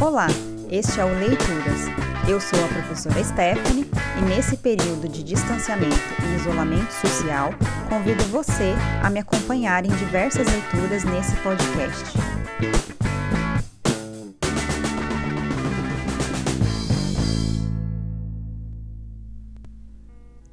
Olá, este é o Leituras. Eu sou a professora Stephanie e nesse período de distanciamento e isolamento social, convido você a me acompanhar em diversas leituras nesse podcast.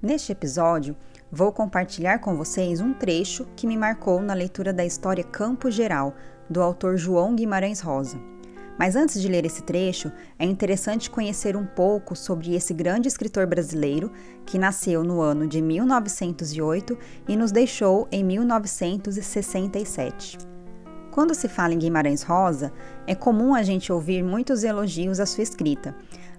Neste episódio, vou compartilhar com vocês um trecho que me marcou na leitura da história Campo Geral, do autor João Guimarães Rosa. Mas antes de ler esse trecho, é interessante conhecer um pouco sobre esse grande escritor brasileiro que nasceu no ano de 1908 e nos deixou em 1967. Quando se fala em Guimarães Rosa, é comum a gente ouvir muitos elogios à sua escrita.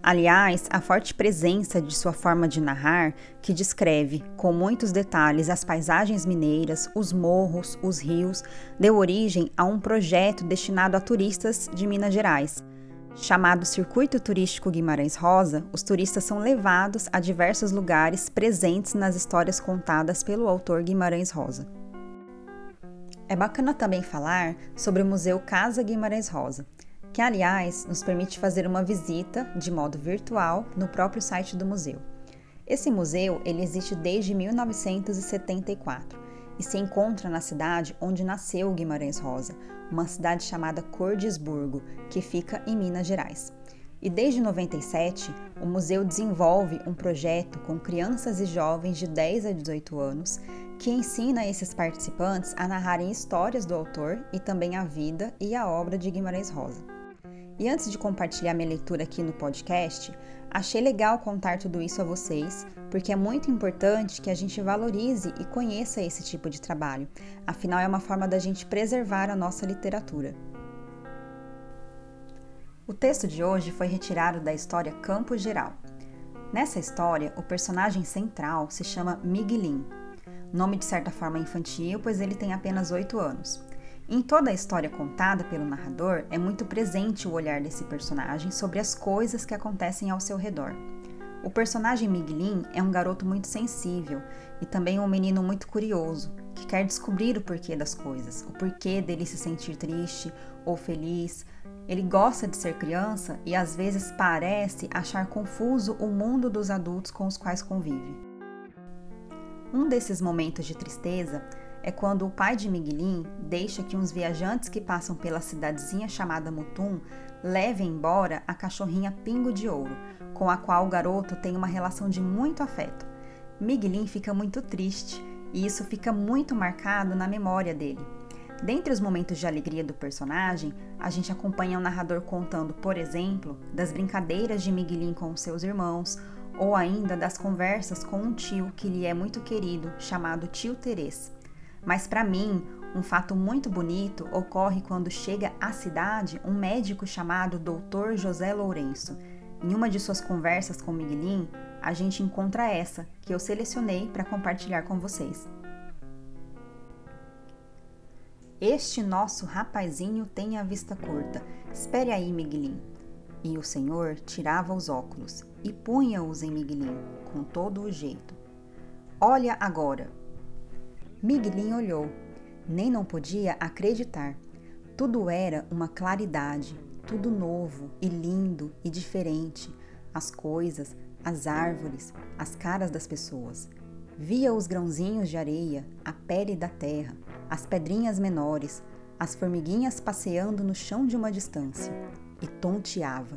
Aliás, a forte presença de sua forma de narrar, que descreve com muitos detalhes as paisagens mineiras, os morros, os rios, deu origem a um projeto destinado a turistas de Minas Gerais. Chamado Circuito Turístico Guimarães Rosa, os turistas são levados a diversos lugares presentes nas histórias contadas pelo autor Guimarães Rosa. É bacana também falar sobre o Museu Casa Guimarães Rosa, que aliás nos permite fazer uma visita de modo virtual no próprio site do museu. Esse museu ele existe desde 1974 e se encontra na cidade onde nasceu Guimarães Rosa, uma cidade chamada Cordisburgo, que fica em Minas Gerais. E desde 97, o museu desenvolve um projeto com crianças e jovens de 10 a 18 anos que ensina esses participantes a narrarem histórias do autor e também a vida e a obra de Guimarães Rosa. E antes de compartilhar minha leitura aqui no podcast, achei legal contar tudo isso a vocês, porque é muito importante que a gente valorize e conheça esse tipo de trabalho, afinal, é uma forma da gente preservar a nossa literatura. O texto de hoje foi retirado da história Campo Geral. Nessa história, o personagem central se chama Miguelin, nome de certa forma infantil, pois ele tem apenas 8 anos. Em toda a história contada pelo narrador, é muito presente o olhar desse personagem sobre as coisas que acontecem ao seu redor. O personagem Miguelin é um garoto muito sensível e também um menino muito curioso, que quer descobrir o porquê das coisas, o porquê dele se sentir triste ou feliz. Ele gosta de ser criança e às vezes parece achar confuso o mundo dos adultos com os quais convive. Um desses momentos de tristeza é quando o pai de Miguelin deixa que uns viajantes que passam pela cidadezinha chamada Mutum levem embora a cachorrinha Pingo de Ouro, com a qual o garoto tem uma relação de muito afeto. Miguelin fica muito triste e isso fica muito marcado na memória dele. Dentre os momentos de alegria do personagem, a gente acompanha o narrador contando, por exemplo, das brincadeiras de Miguelin com seus irmãos ou ainda das conversas com um tio que lhe é muito querido, chamado tio Terês. Mas para mim, um fato muito bonito ocorre quando chega à cidade um médico chamado Dr. José Lourenço. Em uma de suas conversas com Miguelin, a gente encontra essa que eu selecionei para compartilhar com vocês. Este nosso rapazinho tem a vista curta. Espere aí, Miguelin. E o senhor tirava os óculos e punha-os em Miguelin, com todo o jeito. Olha agora! Miguelin olhou, nem não podia acreditar. Tudo era uma claridade, tudo novo e lindo e diferente. As coisas, as árvores, as caras das pessoas. Via os grãozinhos de areia, a pele da terra, as pedrinhas menores, as formiguinhas passeando no chão de uma distância, e tonteava.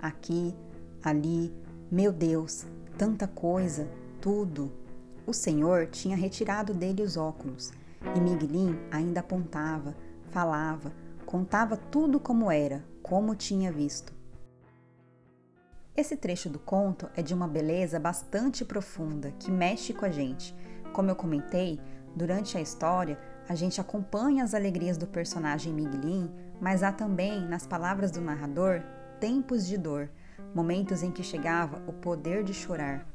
Aqui, ali, meu Deus, tanta coisa, tudo. O Senhor tinha retirado dele os óculos e Miguelin ainda apontava, falava, contava tudo como era, como tinha visto. Esse trecho do conto é de uma beleza bastante profunda que mexe com a gente. Como eu comentei, durante a história a gente acompanha as alegrias do personagem Miguelin, mas há também, nas palavras do narrador, tempos de dor momentos em que chegava o poder de chorar.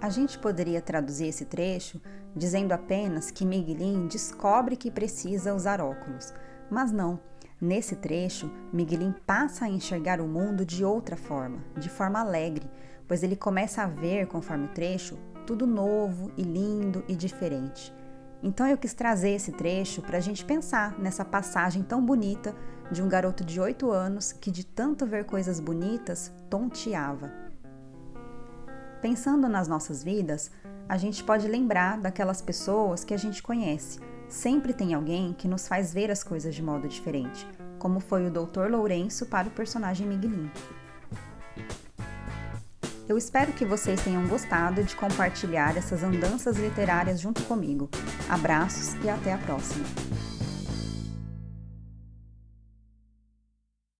A gente poderia traduzir esse trecho dizendo apenas que Miguelin descobre que precisa usar óculos, mas não. Nesse trecho, Miguelin passa a enxergar o mundo de outra forma, de forma alegre, pois ele começa a ver, conforme o trecho, tudo novo e lindo e diferente. Então eu quis trazer esse trecho para a gente pensar nessa passagem tão bonita de um garoto de 8 anos que, de tanto ver coisas bonitas, tonteava. Pensando nas nossas vidas, a gente pode lembrar daquelas pessoas que a gente conhece. Sempre tem alguém que nos faz ver as coisas de modo diferente, como foi o Dr. Lourenço para o personagem Miguelin. Eu espero que vocês tenham gostado de compartilhar essas andanças literárias junto comigo. Abraços e até a próxima!